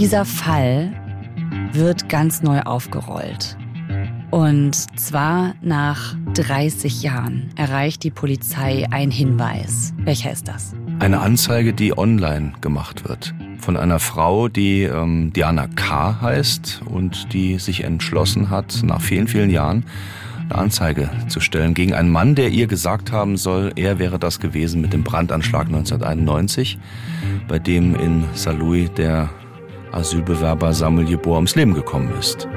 Dieser Fall wird ganz neu aufgerollt. Und zwar nach 30 Jahren erreicht die Polizei einen Hinweis. Welcher ist das? Eine Anzeige, die online gemacht wird. Von einer Frau, die ähm, Diana K. heißt und die sich entschlossen hat, nach vielen, vielen Jahren eine Anzeige zu stellen gegen einen Mann, der ihr gesagt haben soll, er wäre das gewesen mit dem Brandanschlag 1991, bei dem in Saarlouis der Asylbewerber Samuel Jeboa ums Leben gekommen ist.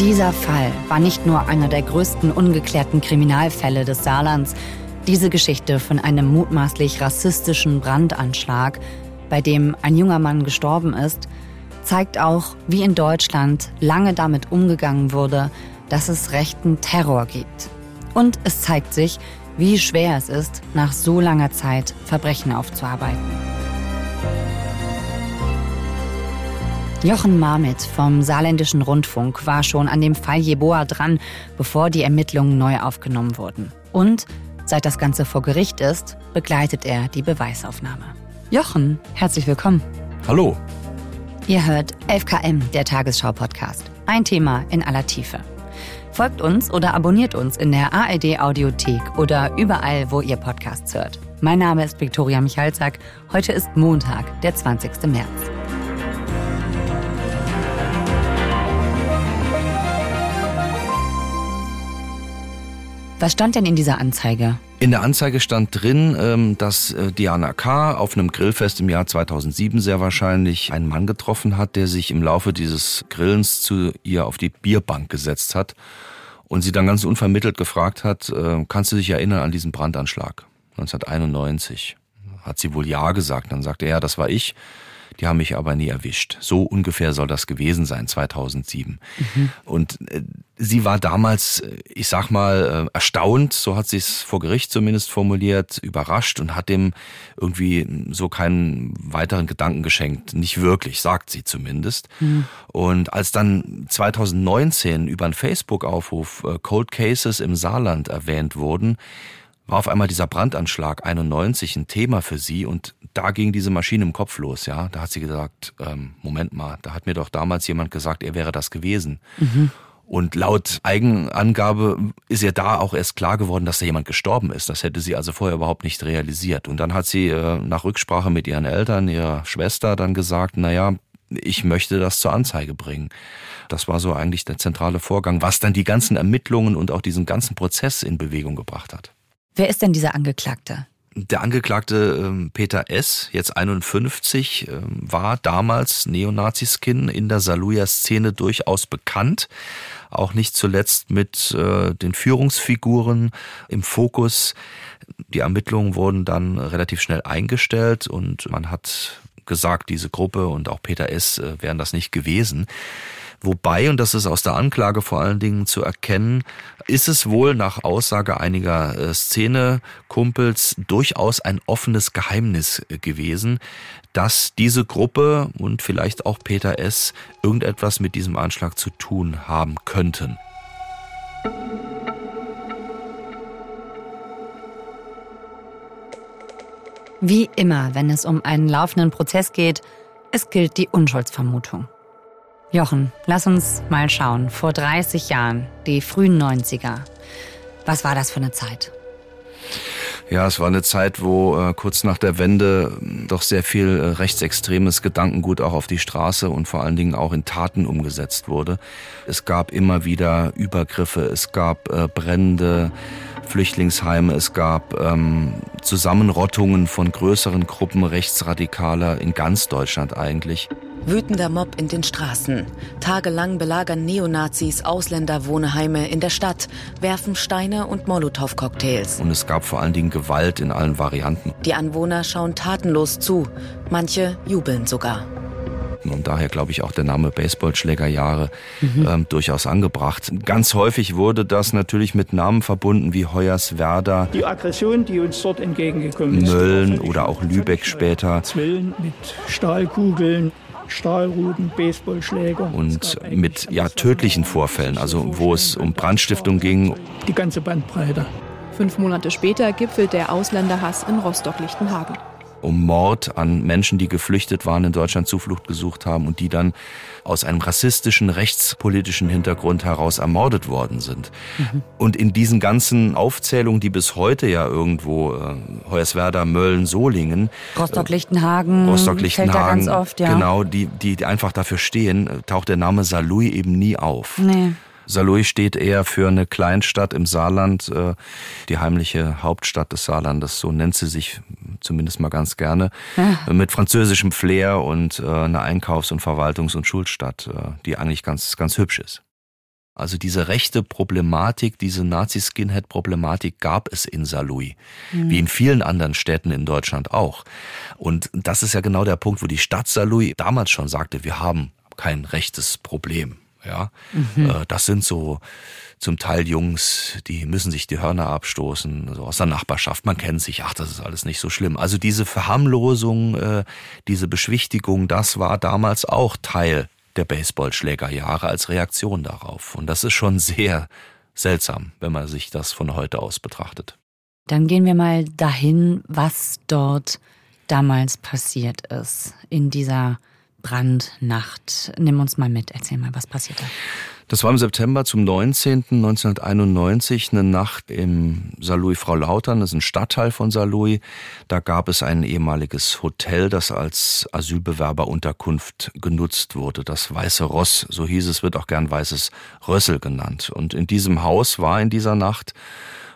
Dieser Fall war nicht nur einer der größten ungeklärten Kriminalfälle des Saarlands. Diese Geschichte von einem mutmaßlich rassistischen Brandanschlag, bei dem ein junger Mann gestorben ist, zeigt auch, wie in Deutschland lange damit umgegangen wurde, dass es rechten Terror gibt. Und es zeigt sich, wie schwer es ist, nach so langer Zeit Verbrechen aufzuarbeiten. Jochen Marmit vom Saarländischen Rundfunk war schon an dem Fall Jeboa dran, bevor die Ermittlungen neu aufgenommen wurden. Und seit das Ganze vor Gericht ist, begleitet er die Beweisaufnahme. Jochen, herzlich willkommen. Hallo. Ihr hört 11KM, der Tagesschau-Podcast. Ein Thema in aller Tiefe. Folgt uns oder abonniert uns in der ARD Audiothek oder überall, wo ihr Podcasts hört. Mein Name ist Viktoria Michalzack. Heute ist Montag, der 20. März. Was stand denn in dieser Anzeige? In der Anzeige stand drin, ähm, dass äh, Diana K. auf einem Grillfest im Jahr 2007 sehr wahrscheinlich einen Mann getroffen hat, der sich im Laufe dieses Grillens zu ihr auf die Bierbank gesetzt hat und sie dann ganz unvermittelt gefragt hat, äh, kannst du dich erinnern an diesen Brandanschlag 1991? Hat sie wohl ja gesagt. Dann sagte er, ja, das war ich. Die haben mich aber nie erwischt. So ungefähr soll das gewesen sein, 2007. Mhm. Und äh, sie war damals, äh, ich sag mal, äh, erstaunt, so hat sie es vor Gericht zumindest formuliert, überrascht und hat dem irgendwie so keinen weiteren Gedanken geschenkt. Nicht wirklich, sagt sie zumindest. Mhm. Und als dann 2019 über einen Facebook-Aufruf Cold Cases im Saarland erwähnt wurden, war auf einmal dieser Brandanschlag 91 ein Thema für sie und da ging diese Maschine im Kopf los, ja. Da hat sie gesagt, ähm, Moment mal, da hat mir doch damals jemand gesagt, er wäre das gewesen. Mhm. Und laut Eigenangabe ist ihr da auch erst klar geworden, dass da jemand gestorben ist. Das hätte sie also vorher überhaupt nicht realisiert. Und dann hat sie äh, nach Rücksprache mit ihren Eltern, ihrer Schwester dann gesagt, na ja, ich möchte das zur Anzeige bringen. Das war so eigentlich der zentrale Vorgang, was dann die ganzen Ermittlungen und auch diesen ganzen Prozess in Bewegung gebracht hat. Wer ist denn dieser Angeklagte? Der Angeklagte ähm, Peter S., jetzt 51, ähm, war damals Neonaziskin in der Saluja-Szene durchaus bekannt. Auch nicht zuletzt mit äh, den Führungsfiguren im Fokus. Die Ermittlungen wurden dann relativ schnell eingestellt und man hat gesagt, diese Gruppe und auch Peter S. Äh, wären das nicht gewesen. Wobei, und das ist aus der Anklage vor allen Dingen zu erkennen, ist es wohl nach Aussage einiger äh, Szenekumpels durchaus ein offenes Geheimnis äh, gewesen, dass diese Gruppe und vielleicht auch Peter S. irgendetwas mit diesem Anschlag zu tun haben könnten. Wie immer, wenn es um einen laufenden Prozess geht, es gilt die Unschuldsvermutung. Jochen, lass uns mal schauen. Vor 30 Jahren, die frühen 90er. Was war das für eine Zeit? Ja, es war eine Zeit, wo äh, kurz nach der Wende äh, doch sehr viel äh, rechtsextremes Gedankengut auch auf die Straße und vor allen Dingen auch in Taten umgesetzt wurde. Es gab immer wieder Übergriffe, es gab äh, Brände, Flüchtlingsheime, es gab ähm, Zusammenrottungen von größeren Gruppen Rechtsradikaler in ganz Deutschland eigentlich. Wütender Mob in den Straßen. Tagelang belagern Neonazis Ausländerwohnheime in der Stadt, werfen Steine und Molotow-Cocktails. Und es gab vor allen Dingen Gewalt in allen Varianten. Die Anwohner schauen tatenlos zu. Manche jubeln sogar. Und daher glaube ich auch der Name Baseballschlägerjahre mhm. ähm, durchaus angebracht. Ganz häufig wurde das natürlich mit Namen verbunden wie Hoyerswerda. Die Aggression, die uns dort entgegengekommen ist. Mölln oder auch Lübeck später. Zwillen mit Stahlkugeln. Stahlruten, Baseballschläger. Und mit ja, tödlichen Vorfällen, also wo es um Brandstiftung ging. Die ganze Bandbreite. Fünf Monate später gipfelt der Ausländerhass in Rostock-Lichtenhagen. Um Mord an Menschen, die geflüchtet waren, in Deutschland Zuflucht gesucht haben und die dann aus einem rassistischen, rechtspolitischen Hintergrund heraus ermordet worden sind. Mhm. Und in diesen ganzen Aufzählungen, die bis heute ja irgendwo äh, Hoyerswerda, Mölln, Solingen, Rostock-Lichtenhagen, äh, Rostock-Lichtenhagen, ja. genau, die, die einfach dafür stehen, äh, taucht der Name Salui eben nie auf. Nee. Saarlouis steht eher für eine Kleinstadt im Saarland, äh, die heimliche Hauptstadt des Saarlandes, so nennt sie sich zumindest mal ganz gerne, ja. mit französischem Flair und äh, eine Einkaufs- und Verwaltungs- und Schulstadt, äh, die eigentlich ganz, ganz hübsch ist. Also diese rechte Problematik, diese Nazi-Skinhead-Problematik gab es in Saarlouis, mhm. wie in vielen anderen Städten in Deutschland auch. Und das ist ja genau der Punkt, wo die Stadt Saarlouis damals schon sagte, wir haben kein rechtes Problem. Ja, mhm. Äh, das sind so zum Teil Jungs, die müssen sich die Hörner abstoßen, so aus der Nachbarschaft. Man kennt sich, ach, das ist alles nicht so schlimm. Also diese Verharmlosung, äh, diese Beschwichtigung, das war damals auch Teil der Baseballschlägerjahre als Reaktion darauf. Und das ist schon sehr seltsam, wenn man sich das von heute aus betrachtet. Dann gehen wir mal dahin, was dort damals passiert ist in dieser Brandnacht. Nimm uns mal mit, erzähl mal, was passiert da? Das war im September zum 19. 1991 eine Nacht im Saarlouis Frau Lautern, das ist ein Stadtteil von Saarlouis. Da gab es ein ehemaliges Hotel, das als Asylbewerberunterkunft genutzt wurde. Das Weiße Ross, so hieß es, wird auch gern Weißes Rössel genannt. Und in diesem Haus war in dieser Nacht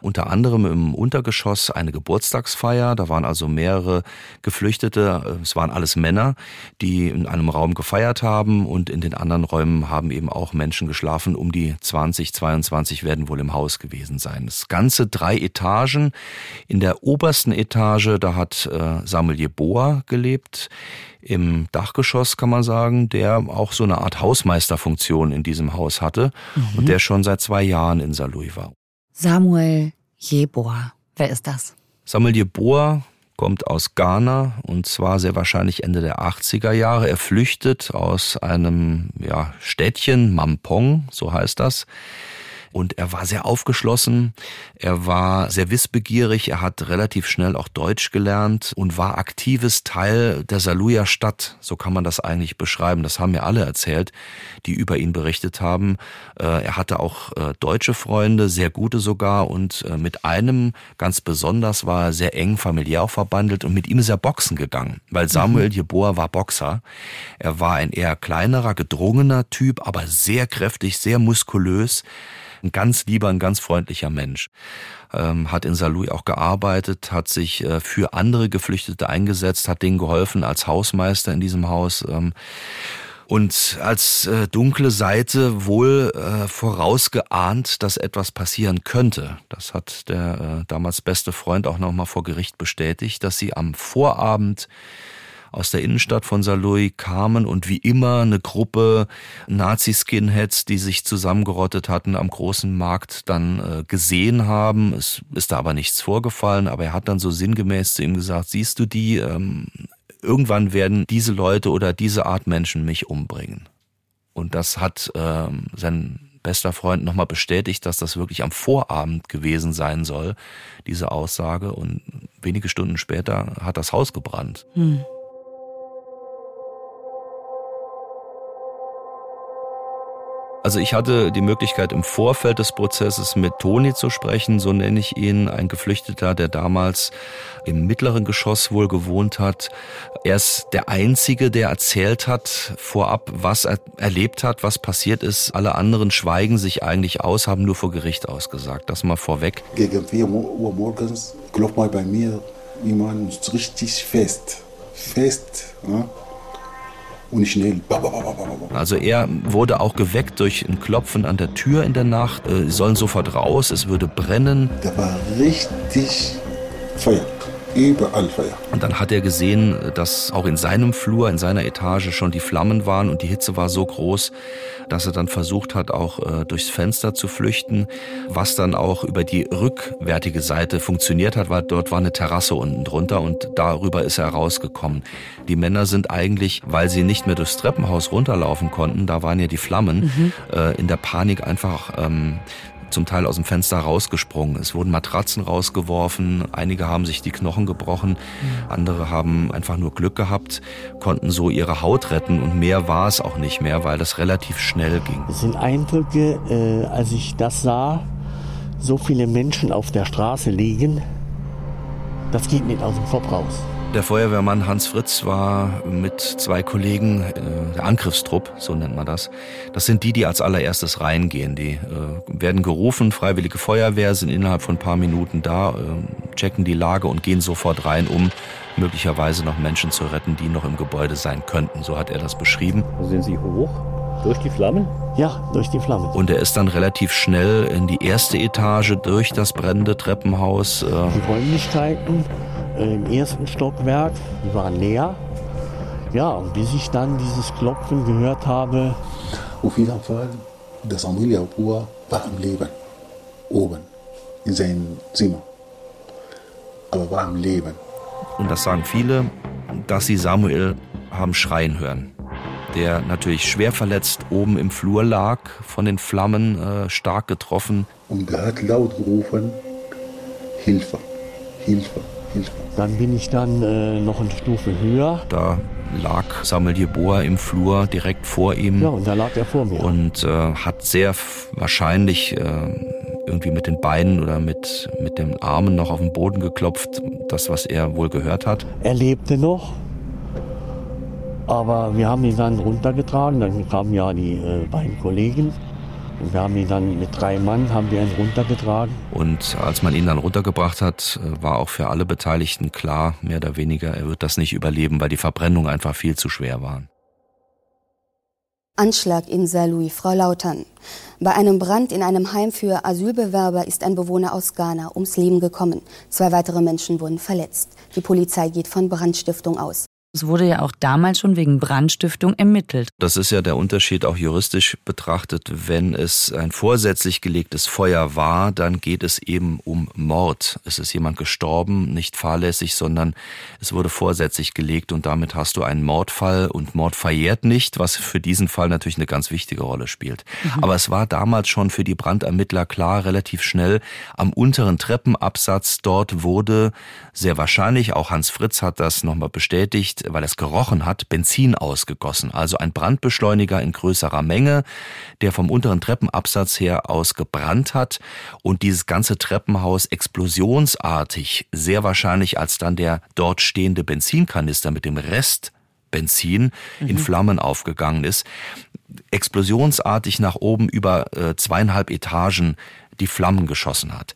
unter anderem im Untergeschoss eine Geburtstagsfeier. Da waren also mehrere Geflüchtete. Es waren alles Männer, die in einem Raum gefeiert haben und in den anderen Räumen haben eben auch Menschen geschlafen. Um die 20, 22 werden wohl im Haus gewesen sein. Das Ganze drei Etagen. In der obersten Etage, da hat äh, Samuel Jeboa gelebt im Dachgeschoss, kann man sagen, der auch so eine Art Hausmeisterfunktion in diesem Haus hatte mhm. und der schon seit zwei Jahren in Saarlouis war. Samuel Jeboa. Wer ist das? Samuel Jeboa kommt aus Ghana und zwar sehr wahrscheinlich Ende der 80er Jahre. Er flüchtet aus einem ja, Städtchen, Mampong, so heißt das, und er war sehr aufgeschlossen, er war sehr wissbegierig, er hat relativ schnell auch Deutsch gelernt und war aktives Teil der Saluja Stadt, so kann man das eigentlich beschreiben. Das haben mir alle erzählt, die über ihn berichtet haben. Äh, er hatte auch äh, deutsche Freunde, sehr gute sogar und äh, mit einem ganz besonders war er sehr eng familiär verbandelt und mit ihm ist er boxen gegangen, weil Samuel mhm. Jeboa war Boxer. Er war ein eher kleinerer, gedrungener Typ, aber sehr kräftig, sehr muskulös ein ganz lieber, ein ganz freundlicher Mensch. Ähm, hat in Saarlouis auch gearbeitet, hat sich äh, für andere Geflüchtete eingesetzt, hat denen geholfen als Hausmeister in diesem Haus. Ähm, und als äh, dunkle Seite wohl äh, vorausgeahnt, dass etwas passieren könnte. Das hat der äh, damals beste Freund auch nochmal vor Gericht bestätigt, dass sie am Vorabend aus der Innenstadt von Saarlouis kamen und wie immer eine Gruppe Nazi-Skinheads, die sich zusammengerottet hatten am großen Markt, dann äh, gesehen haben. Es ist da aber nichts vorgefallen, aber er hat dann so sinngemäß zu ihm gesagt, siehst du die, ähm, irgendwann werden diese Leute oder diese Art Menschen mich umbringen. Und das hat ähm, sein bester Freund nochmal bestätigt, dass das wirklich am Vorabend gewesen sein soll, diese Aussage. Und wenige Stunden später hat das Haus gebrannt. Hm. Also ich hatte die Möglichkeit im Vorfeld des Prozesses mit Toni zu sprechen, so nenne ich ihn, ein Geflüchteter, der damals im mittleren Geschoss wohl gewohnt hat. Er ist der Einzige, der erzählt hat vorab, was er erlebt hat, was passiert ist. Alle anderen schweigen sich eigentlich aus, haben nur vor Gericht ausgesagt. Das mal vorweg. Gegen 4 Uhr morgens klopft mal bei mir jemand richtig fest. Fest. Ja? Und schnell. Also er wurde auch geweckt durch ein Klopfen an der Tür in der Nacht. Äh, sie sollen sofort raus, es würde brennen. Da war richtig Feuer. Überall Feuer. Und dann hat er gesehen, dass auch in seinem Flur, in seiner Etage schon die Flammen waren und die Hitze war so groß, dass er dann versucht hat, auch äh, durchs Fenster zu flüchten, was dann auch über die rückwärtige Seite funktioniert hat, weil dort war eine Terrasse unten drunter und darüber ist er rausgekommen. Die Männer sind eigentlich, weil sie nicht mehr durchs Treppenhaus runterlaufen konnten, da waren ja die Flammen, mhm. äh, in der Panik einfach ähm, zum Teil aus dem Fenster rausgesprungen. Es wurden Matratzen rausgeworfen, einige haben sich die Knochen gebrochen, andere haben einfach nur Glück gehabt, konnten so ihre Haut retten und mehr war es auch nicht mehr, weil das relativ schnell ging. Es sind Eindrücke, äh, als ich das sah, so viele Menschen auf der Straße liegen, das geht nicht aus dem Kopf raus. Der Feuerwehrmann Hans Fritz war mit zwei Kollegen, äh, der Angriffstrupp, so nennt man das. Das sind die, die als allererstes reingehen. Die äh, werden gerufen, freiwillige Feuerwehr, sind innerhalb von ein paar Minuten da, äh, checken die Lage und gehen sofort rein, um möglicherweise noch Menschen zu retten, die noch im Gebäude sein könnten. So hat er das beschrieben. Sind Sie hoch? Durch die Flammen? Ja, durch die Flammen. Und er ist dann relativ schnell in die erste Etage durch das brennende Treppenhaus. Äh, die Räumlichkeiten äh, im ersten Stockwerk, die waren leer. Ja, und bis ich dann dieses Klopfen gehört habe. Auf jeden Fall, der Samuel Abua war am Leben. Oben, in seinem Zimmer. Aber war am Leben. Und das sagen viele, dass sie Samuel haben schreien hören. Der natürlich schwer verletzt oben im Flur lag, von den Flammen äh, stark getroffen. Und der hat laut gerufen, Hilfe, Hilfe, Hilfe. Dann bin ich dann äh, noch eine Stufe höher. Da lag Samuel Jeboa im Flur direkt vor ihm. Ja, und da lag er vor mir. Und äh, hat sehr wahrscheinlich äh, irgendwie mit den Beinen oder mit, mit den Armen noch auf den Boden geklopft. Das, was er wohl gehört hat. Er lebte noch. Aber wir haben ihn dann runtergetragen. Dann kamen ja die äh, beiden Kollegen. Und wir haben ihn dann mit drei Mann haben wir ihn runtergetragen. Und als man ihn dann runtergebracht hat, äh, war auch für alle Beteiligten klar, mehr oder weniger, er wird das nicht überleben, weil die Verbrennungen einfach viel zu schwer waren. Anschlag in Saarlouis, Frau Lautern. Bei einem Brand in einem Heim für Asylbewerber ist ein Bewohner aus Ghana ums Leben gekommen. Zwei weitere Menschen wurden verletzt. Die Polizei geht von Brandstiftung aus. Es wurde ja auch damals schon wegen Brandstiftung ermittelt. Das ist ja der Unterschied auch juristisch betrachtet. Wenn es ein vorsätzlich gelegtes Feuer war, dann geht es eben um Mord. Es ist jemand gestorben, nicht fahrlässig, sondern es wurde vorsätzlich gelegt und damit hast du einen Mordfall und Mord verjährt nicht, was für diesen Fall natürlich eine ganz wichtige Rolle spielt. Mhm. Aber es war damals schon für die Brandermittler klar, relativ schnell am unteren Treppenabsatz dort wurde sehr wahrscheinlich, auch Hans Fritz hat das nochmal bestätigt, weil es gerochen hat, Benzin ausgegossen. Also ein Brandbeschleuniger in größerer Menge, der vom unteren Treppenabsatz her aus gebrannt hat und dieses ganze Treppenhaus explosionsartig, sehr wahrscheinlich als dann der dort stehende Benzinkanister mit dem Rest Benzin mhm. in Flammen aufgegangen ist, explosionsartig nach oben über äh, zweieinhalb Etagen die Flammen geschossen hat.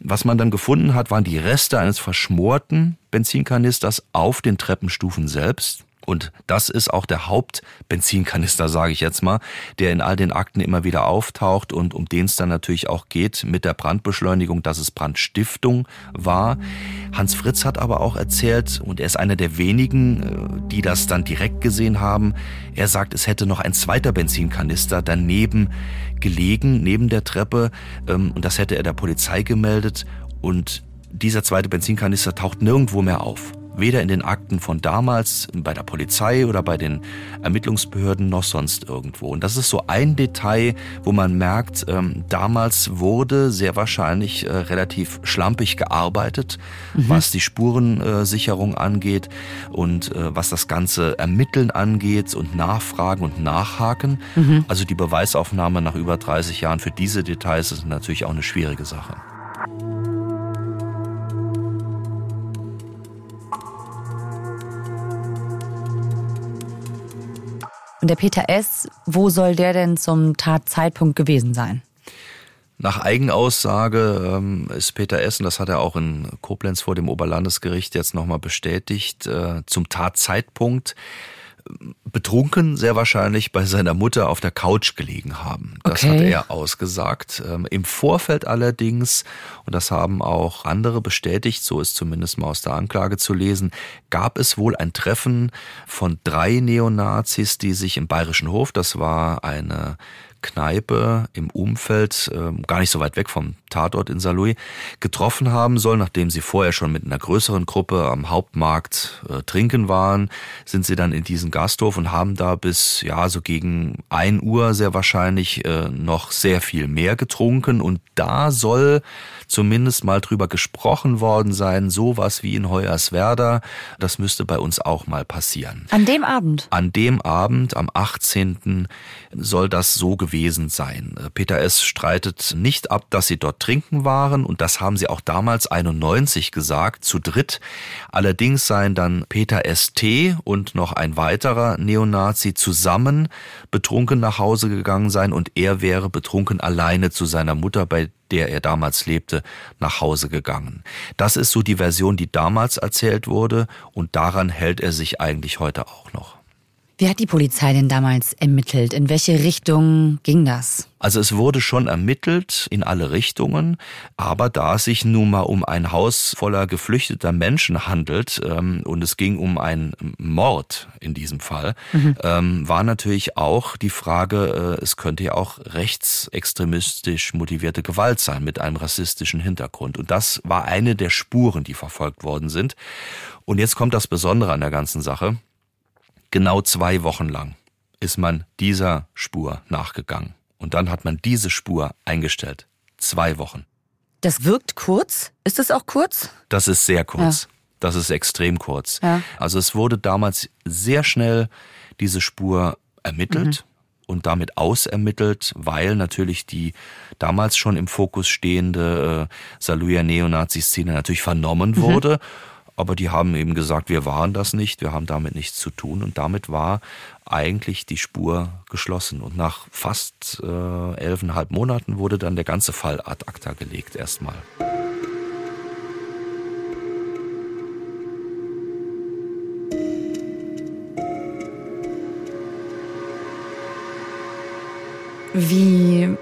Was man dann gefunden hat, waren die Reste eines verschmorten Benzinkanisters auf den Treppenstufen selbst. Und das ist auch der Hauptbenzinkanister, sage ich jetzt mal, der in all den Akten immer wieder auftaucht und um den es dann natürlich auch geht mit der Brandbeschleunigung, dass es Brandstiftung war. Hans Fritz hat aber auch erzählt, und er ist einer der wenigen, äh, die das dann direkt gesehen haben, er sagt, es hätte noch ein zweiter Benzinkanister daneben gelegen, neben der Treppe, ähm, und das hätte er der Polizei gemeldet und dieser zweite Benzinkanister taucht nirgendwo mehr auf. Weder in den Akten von damals, bei der Polizei oder bei den Ermittlungsbehörden noch sonst irgendwo. Und das ist so ein Detail, wo man merkt, ähm, damals wurde sehr wahrscheinlich äh, relativ schlampig gearbeitet, mhm. was die Spurensicherung äh, angeht und äh, was das ganze Ermitteln angeht und Nachfragen und Nachhaken. Mhm. Also die Beweisaufnahme nach über 30 Jahren für diese Details ist natürlich auch eine schwierige Sache. Und der Peter S., wo soll der denn zum Tatzeitpunkt gewesen sein? Nach Eigenaussage ähm, ist Peter S., und das hat er auch in Koblenz vor dem Oberlandesgericht jetzt nochmal bestätigt, äh, zum Tatzeitpunkt betrunken sehr wahrscheinlich bei seiner Mutter auf der Couch gelegen haben. Das okay. hat er ausgesagt. Ähm, Im Vorfeld allerdings, und das haben auch andere bestätigt, so ist zumindest mal aus der Anklage zu lesen, gab es wohl ein Treffen von drei Neonazis, die sich im Bayerischen Hof, das war eine Kneipe im Umfeld, äh, gar nicht so weit weg vom Tatort in Saarlouis, getroffen haben soll, nachdem sie vorher schon mit einer größeren Gruppe am Hauptmarkt äh, trinken waren, sind sie dann in diesen Gasthof und haben da bis, ja, so gegen ein Uhr sehr wahrscheinlich äh, noch sehr viel mehr getrunken und da soll zumindest mal drüber gesprochen worden sein, sowas wie in Hoyerswerda, das müsste bei uns auch mal passieren. An dem Abend? An dem Abend, am 18. soll das so gewesen sein. Peter S. streitet nicht ab, dass sie dort trinken waren und das haben sie auch damals 91 gesagt, zu dritt. Allerdings seien dann Peter S.T. und noch ein weiterer Neonazi zusammen betrunken nach Hause gegangen sein und er wäre betrunken alleine zu seiner Mutter, bei der er damals lebte, nach Hause gegangen. Das ist so die Version, die damals erzählt wurde und daran hält er sich eigentlich heute auch noch. Wie hat die Polizei denn damals ermittelt? In welche Richtung ging das? Also es wurde schon ermittelt in alle Richtungen, aber da es sich nun mal um ein Haus voller geflüchteter Menschen handelt ähm, und es ging um einen Mord in diesem Fall, mhm. ähm, war natürlich auch die Frage, äh, es könnte ja auch rechtsextremistisch motivierte Gewalt sein mit einem rassistischen Hintergrund. Und das war eine der Spuren, die verfolgt worden sind. Und jetzt kommt das Besondere an der ganzen Sache. Genau zwei Wochen lang ist man dieser Spur nachgegangen. Und dann hat man diese Spur eingestellt. Zwei Wochen. Das wirkt kurz. Ist es auch kurz? Das ist sehr kurz. Ja. Das ist extrem kurz. Ja. Also es wurde damals sehr schnell diese Spur ermittelt. Mhm und damit ausermittelt, weil natürlich die damals schon im Fokus stehende äh, Saluja Neonazi-Szene natürlich vernommen mhm. Aber die haben eben gesagt, wir waren das nicht, wir haben damit nichts zu tun und damit war eigentlich die Spur geschlossen. Und nach fast äh, elfeinhalb Monaten wurde dann der ganze Fall ad acta gelegt erstmal. Wie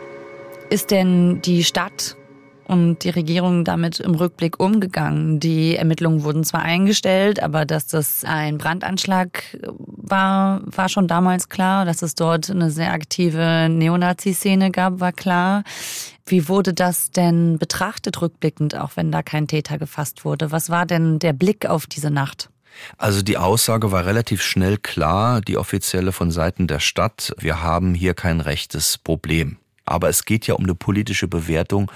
ist denn die Stadt und die Regierung damit im Rückblick umgegangen? Die Ermittlungen wurden zwar eingestellt, aber dass das ein Brandanschlag war, war schon damals klar. Dass es dort eine sehr aktive Neonazi-Szene gab, war klar. Wie wurde das denn betrachtet rückblickend, auch wenn da kein Täter gefasst wurde? Was war denn der Blick auf diese Nacht? Also die Aussage war relativ schnell klar, die offizielle von Seiten der Stadt, wir haben hier kein rechtes Problem. Aber es geht ja um eine politische Bewertung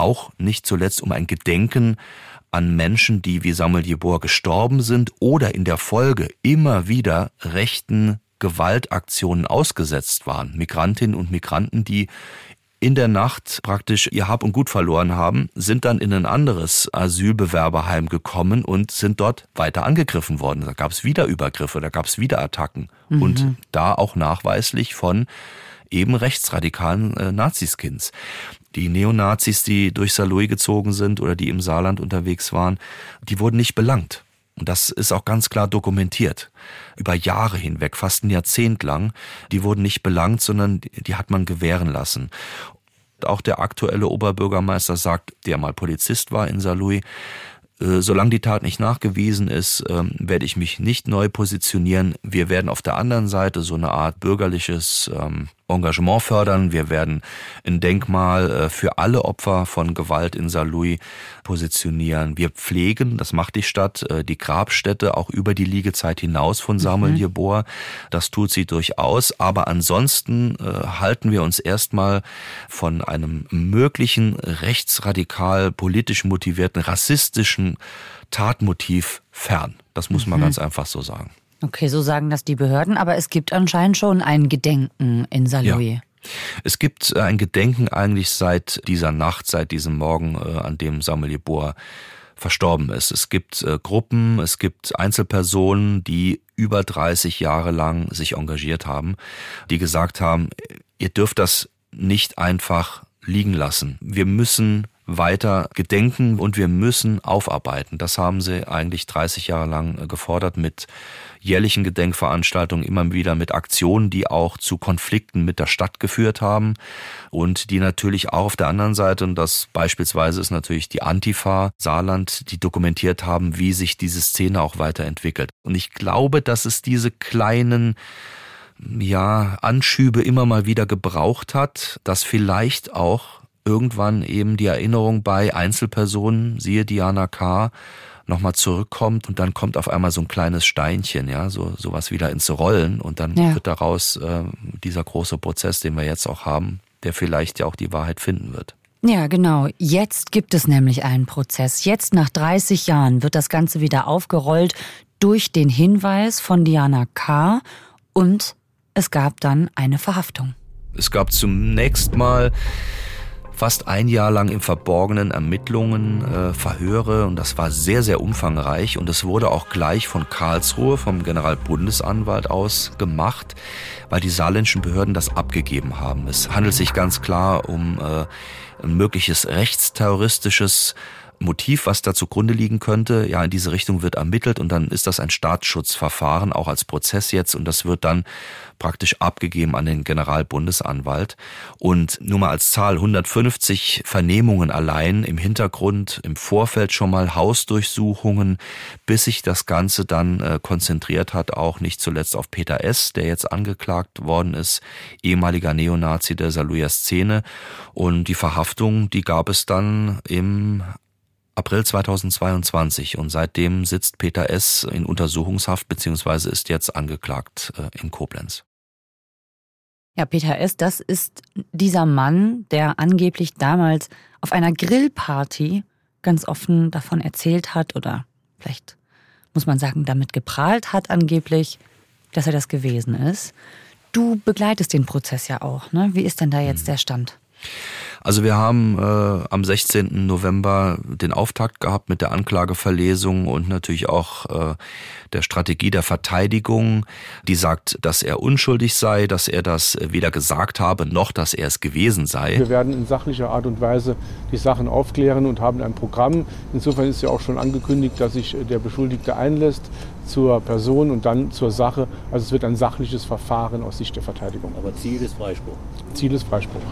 auch nicht zuletzt um ein Gedenken an Menschen, die wie Samuel Jeboa gestorben sind oder in der Folge immer wieder rechten Gewaltaktionen ausgesetzt waren. Migrantinnen und Migranten, die in der Nacht praktisch ihr Hab und Gut verloren haben, sind dann in ein anderes Asylbewerberheim gekommen und sind dort weiter angegriffen worden. Da gab es wieder Übergriffe, da gab es wieder Attacken mhm. und da auch nachweislich von eben rechtsradikalen äh, Naziskins. Die Neonazis, die durch Saarlouis gezogen sind oder die im Saarland unterwegs waren, die wurden nicht belangt. Und das ist auch ganz klar dokumentiert. Über Jahre hinweg, fast ein Jahrzehnt lang. Die wurden nicht belangt, sondern die hat man gewähren lassen. Auch der aktuelle Oberbürgermeister sagt, der mal Polizist war in Saarlouis, äh, solange die Tat nicht nachgewiesen ist, ähm, werde ich mich nicht neu positionieren. Wir werden auf der anderen Seite so eine Art bürgerliches ähm, Engagement fördern. Wir werden ein Denkmal äh, für alle Opfer von Gewalt in Saarlouis positionieren. Wir pflegen, das macht die Stadt, äh, die Grabstätte auch über die Liegezeit hinaus von Samuel mhm. Jeboa. Das tut sie durchaus. Aber ansonsten äh, halten wir uns erstmal von einem möglichen rechtsradikal politisch motivierten rassistischen Tatmotiv fern. Das muss man mhm. ganz einfach so sagen. Okay, so sagen das die Behörden, aber es gibt anscheinend schon ein Gedenken in Saarlouis. Ja. Es gibt äh, ein Gedenken eigentlich seit dieser Nacht, seit diesem Morgen, äh, an dem Samuel Jeboa verstorben ist. Es gibt äh, Gruppen, es gibt Einzelpersonen, die über 30 Jahre lang sich engagiert haben, die gesagt haben, ihr dürft das nicht einfach liegen lassen. Wir müssen weiter gedenken und wir müssen aufarbeiten. Das haben sie eigentlich 30 Jahre lang gefordert mit jährlichen Gedenkveranstaltungen, immer wieder mit Aktionen, die auch zu Konflikten mit der Stadt geführt haben und die natürlich auch auf der anderen Seite, und das beispielsweise ist natürlich die Antifa Saarland, die dokumentiert haben, wie sich diese Szene auch weiterentwickelt. Und ich glaube, dass es diese kleinen ja, Anschübe immer mal wieder gebraucht hat, dass vielleicht auch irgendwann eben die Erinnerung bei Einzelpersonen, siehe Diana K., nochmal zurückkommt und dann kommt auf einmal so ein kleines Steinchen, ja, so sowas wieder ins Rollen und dann ja. wird daraus äh, dieser große Prozess, den wir jetzt auch haben, der vielleicht ja auch die Wahrheit finden wird. Ja, genau. Jetzt gibt es nämlich einen Prozess. Jetzt nach 30 Jahren wird das Ganze wieder aufgerollt durch den Hinweis von Diana K. und es gab dann eine Verhaftung. Es gab zunächst mal fast ein Jahr lang im Verborgenen Ermittlungen, äh, Verhöre und das war sehr, sehr umfangreich und es wurde auch gleich von Karlsruhe, vom Generalbundesanwalt aus gemacht, weil die saarländischen Behörden das abgegeben haben. Es handelt sich ganz klar um äh, ein mögliches rechtsterroristisches Motiv, was da zugrunde liegen könnte. Ja, in diese Richtung wird ermittelt und dann ist das ein Staatsschutzverfahren, auch als Prozess jetzt und das wird dann praktisch abgegeben an den Generalbundesanwalt. Und nur mal als Zahl 150 Vernehmungen allein im Hintergrund, im Vorfeld schon mal Hausdurchsuchungen, bis sich das Ganze dann äh, konzentriert hat, auch nicht zuletzt auf Peter S., der jetzt angeklagt worden ist, ehemaliger Neonazi der Saluja Szene. Und die Verhaftung, die gab es dann im April 2022 und seitdem sitzt Peter S. in Untersuchungshaft bzw. ist jetzt angeklagt äh, in Koblenz. Ja, Peter S., das ist dieser Mann, der angeblich damals auf einer Grillparty ganz offen davon erzählt hat oder vielleicht muss man sagen, damit geprahlt hat angeblich, dass er das gewesen ist. Du begleitest den Prozess ja auch, ne? Wie ist denn da jetzt hm. der Stand? Also wir haben äh, am 16. November den Auftakt gehabt mit der Anklageverlesung und natürlich auch äh, der Strategie der Verteidigung, die sagt, dass er unschuldig sei, dass er das weder gesagt habe, noch dass er es gewesen sei. Wir werden in sachlicher Art und Weise die Sachen aufklären und haben ein Programm. Insofern ist ja auch schon angekündigt, dass sich der Beschuldigte einlässt zur Person und dann zur Sache. Also es wird ein sachliches Verfahren aus Sicht der Verteidigung. Aber Ziel ist Freispruch. Ziel ist Freispruch.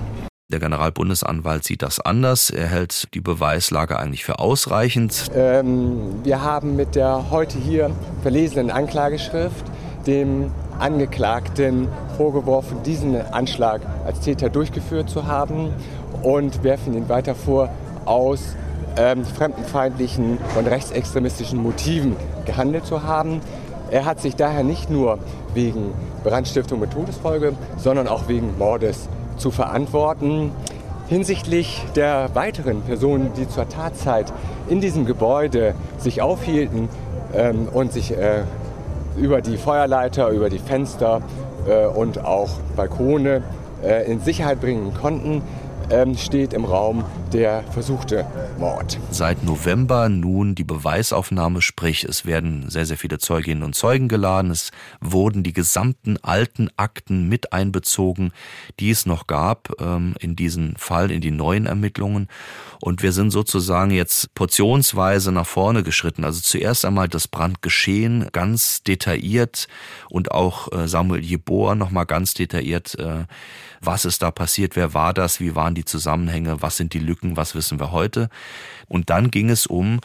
Der Generalbundesanwalt sieht das anders. Er hält die Beweislage eigentlich für ausreichend. Ähm, wir haben mit der heute hier verlesenen Anklageschrift dem Angeklagten vorgeworfen, diesen Anschlag als Täter durchgeführt zu haben und werfen ihn weiter vor, aus ähm, fremdenfeindlichen und rechtsextremistischen Motiven gehandelt zu haben. Er hat sich daher nicht nur wegen Brandstiftung mit Todesfolge, sondern auch wegen Mordes zu verantworten. Hinsichtlich der weiteren Personen, die zur Tatzeit in diesem Gebäude sich aufhielten ähm, und sich äh, über die Feuerleiter, über die Fenster äh, und auch Balkone äh, in Sicherheit bringen konnten, ähm, steht im Raum der versuchte Mord. Seit November nun die Beweisaufnahme, sprich es werden sehr, sehr viele Zeuginnen und Zeugen geladen. Es wurden die gesamten alten Akten mit einbezogen, die es noch gab ähm, in diesen Fall, in die neuen Ermittlungen. Und wir sind sozusagen jetzt portionsweise nach vorne geschritten. Also zuerst einmal das Brandgeschehen ganz detailliert und auch äh, Samuel Jeboer nochmal ganz detailliert, äh, was ist da passiert, wer war das, wie waren die Zusammenhänge, was sind die Lücken, was wissen wir heute. Und dann ging es um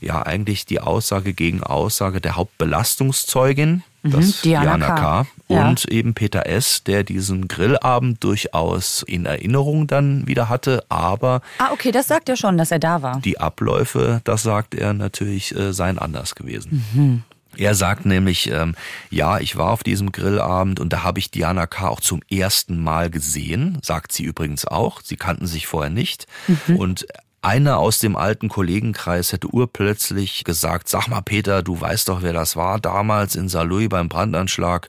ja eigentlich die Aussage gegen Aussage der Hauptbelastungszeugin, mhm, das Diana, Diana K. K. und ja. eben Peter S., der diesen Grillabend durchaus in Erinnerung dann wieder hatte, aber Ah, okay, das sagt er schon, dass er da war. Die Abläufe, das sagt er natürlich, äh, seien anders gewesen. Mhm. Er sagt nämlich, ähm, ja, ich war auf diesem Grillabend und da habe ich Diana K. auch zum ersten Mal gesehen, sagt sie übrigens auch. Sie kannten sich vorher nicht. Mhm. Und einer aus dem alten Kollegenkreis hätte urplötzlich gesagt, sag mal Peter, du weißt doch, wer das war damals in Saarlouis beim Brandanschlag.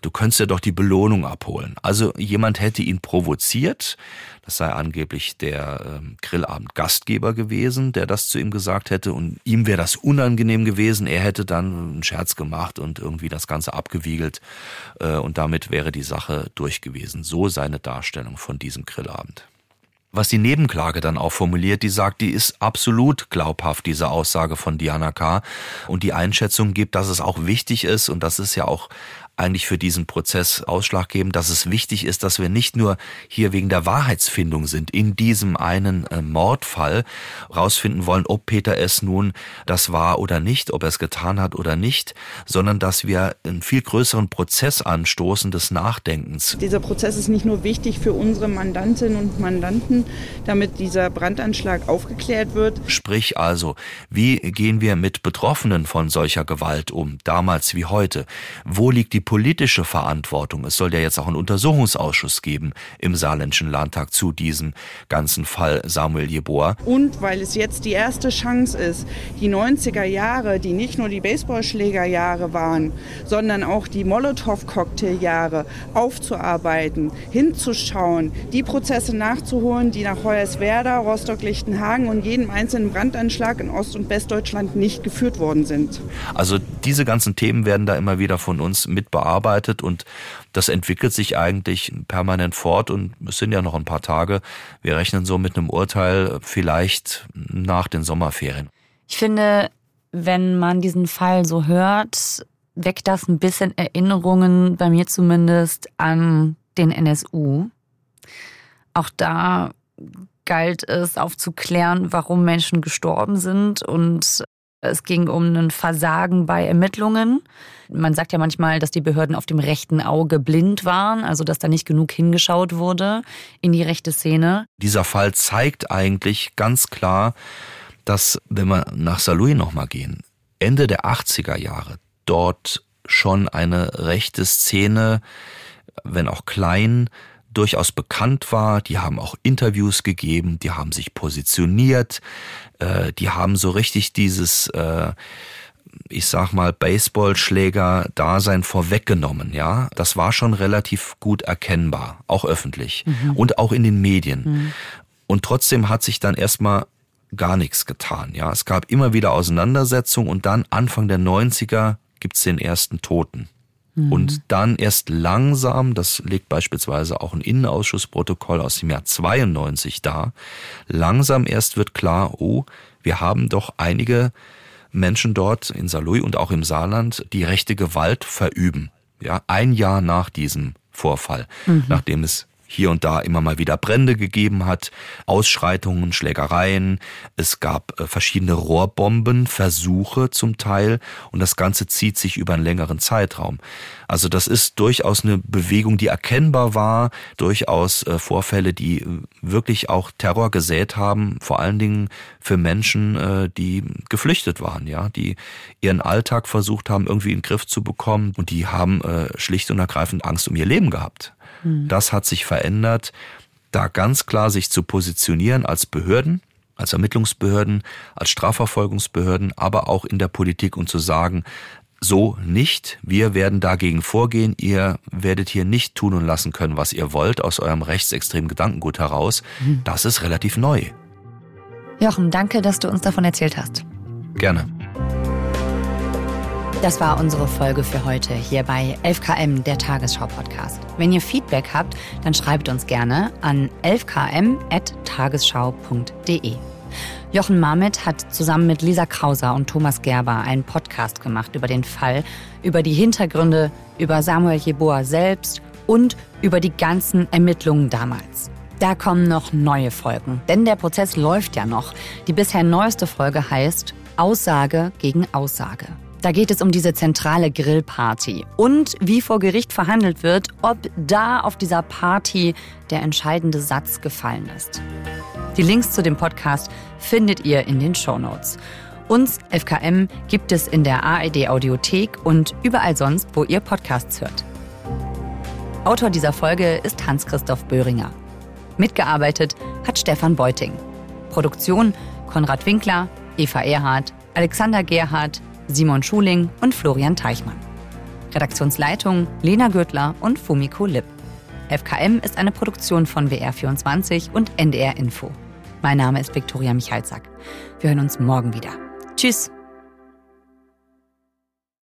Du könntest ja doch die Belohnung abholen. Also jemand hätte ihn provoziert. Das sei angeblich der ähm, Grillabend Gastgeber gewesen, der das zu ihm gesagt hätte. Und ihm wäre das unangenehm gewesen. Er hätte dann einen Scherz gemacht und irgendwie das Ganze abgewiegelt. Äh, und damit wäre die Sache durch gewesen. So seine Darstellung von diesem Grillabend was die Nebenklage dann auch formuliert, die sagt, die ist absolut glaubhaft, diese Aussage von Diana K. Und die Einschätzung gibt, dass es auch wichtig ist, und das ist ja auch eigentlich für diesen Prozess ausschlaggebend, dass es wichtig ist, dass wir nicht nur hier wegen der Wahrheitsfindung sind, in diesem einen äh, Mordfall rausfinden wollen, ob Peter S. nun das war oder nicht, ob er es getan hat oder nicht, sondern dass wir einen viel größeren Prozess anstoßen des Nachdenkens. Dieser Prozess ist nicht nur wichtig für unsere Mandantinnen und Mandanten, damit dieser Brandanschlag aufgeklärt wird. Sprich also, wie gehen wir mit Betroffenen von solcher Gewalt um, damals wie heute? Wo liegt die politische Verantwortung? Es soll ja jetzt auch einen Untersuchungsausschuss geben im Saarländischen Landtag zu diesem ganzen Fall Samuel Jeboa. Und weil es jetzt die erste Chance ist, die 90er Jahre, die nicht nur die Baseballschlägerjahre waren, sondern auch die Molotow-Cocktailjahre aufzuarbeiten, hinzuschauen, die Prozesse nachzuholen, die nach Hoyerswerda, Rostock-Lichtenhagen und jedem einzelnen Brandanschlag in Ost- und Westdeutschland nicht geführt worden sind. Also diese ganzen Themen werden da immer wieder von uns mitbearbeitet und das entwickelt sich eigentlich permanent fort und es sind ja noch ein paar Tage. Wir rechnen so mit einem Urteil vielleicht nach den Sommerferien. Ich finde, wenn man diesen Fall so hört, weckt das ein bisschen Erinnerungen, bei mir zumindest, an den NSU. Auch da galt es aufzuklären, warum Menschen gestorben sind und es ging um ein Versagen bei Ermittlungen. Man sagt ja manchmal, dass die Behörden auf dem rechten Auge blind waren, also dass da nicht genug hingeschaut wurde in die rechte Szene. Dieser Fall zeigt eigentlich ganz klar, dass, wenn wir nach Saarlouis nochmal gehen, Ende der 80er Jahre dort schon eine rechte Szene, wenn auch klein, durchaus bekannt war. Die haben auch Interviews gegeben, die haben sich positioniert, äh, die haben so richtig dieses, äh, ich sag mal, Baseballschläger-Dasein vorweggenommen, ja. Das war schon relativ gut erkennbar, auch öffentlich mhm. und auch in den Medien. Mhm. Und trotzdem hat sich dann erstmal gar nichts getan, ja. Es gab immer wieder Auseinandersetzungen und dann Anfang der 90er gibt's den ersten Toten. Mhm. Und dann erst langsam, das legt beispielsweise auch ein Innenausschussprotokoll aus dem Jahr 92 dar, langsam erst wird klar, oh, wir haben doch einige Menschen dort in Saarlouis und auch im Saarland, die rechte Gewalt verüben. Ja, ein Jahr nach diesem Vorfall, mhm. nachdem es hier und da immer mal wieder Brände gegeben hat, Ausschreitungen, Schlägereien, es gab äh, verschiedene Rohrbombenversuche zum Teil und das Ganze zieht sich über einen längeren Zeitraum. Also das ist durchaus eine Bewegung, die erkennbar war, durchaus äh, Vorfälle, die äh, wirklich auch Terror gesät haben, vor allen Dingen für Menschen, die geflüchtet waren, ja, die ihren Alltag versucht haben, irgendwie in den Griff zu bekommen und die haben schlicht und ergreifend Angst um ihr Leben gehabt. Hm. Das hat sich verändert, da ganz klar sich zu positionieren als Behörden, als Ermittlungsbehörden, als Strafverfolgungsbehörden, aber auch in der Politik und zu sagen, so nicht. Wir werden dagegen vorgehen. Ihr werdet hier nicht tun und lassen können, was ihr wollt, aus eurem rechtsextremen Gedankengut heraus. Hm. Das ist relativ neu. Jochen, danke, dass du uns davon erzählt hast. Gerne. Das war unsere Folge für heute hier bei 11KM, der Tagesschau-Podcast. Wenn ihr Feedback habt, dann schreibt uns gerne an 11km.tagesschau.de. Jochen Marmit hat zusammen mit Lisa Krauser und Thomas Gerber einen Podcast gemacht über den Fall, über die Hintergründe, über Samuel Jeboa selbst und über die ganzen Ermittlungen damals. Da kommen noch neue Folgen, denn der Prozess läuft ja noch. Die bisher neueste Folge heißt Aussage gegen Aussage. Da geht es um diese zentrale Grillparty und wie vor Gericht verhandelt wird, ob da auf dieser Party der entscheidende Satz gefallen ist. Die Links zu dem Podcast findet ihr in den Show Notes. Uns, FKM, gibt es in der ARD Audiothek und überall sonst, wo ihr Podcasts hört. Autor dieser Folge ist Hans-Christoph Böhringer. Mitgearbeitet hat Stefan Beuting. Produktion Konrad Winkler, Eva Erhardt, Alexander Gerhardt, Simon Schuling und Florian Teichmann. Redaktionsleitung Lena Gürtler und Fumiko Lipp. FKM ist eine Produktion von WR24 und NDR Info. Mein Name ist Viktoria Michalzack. Wir hören uns morgen wieder. Tschüss.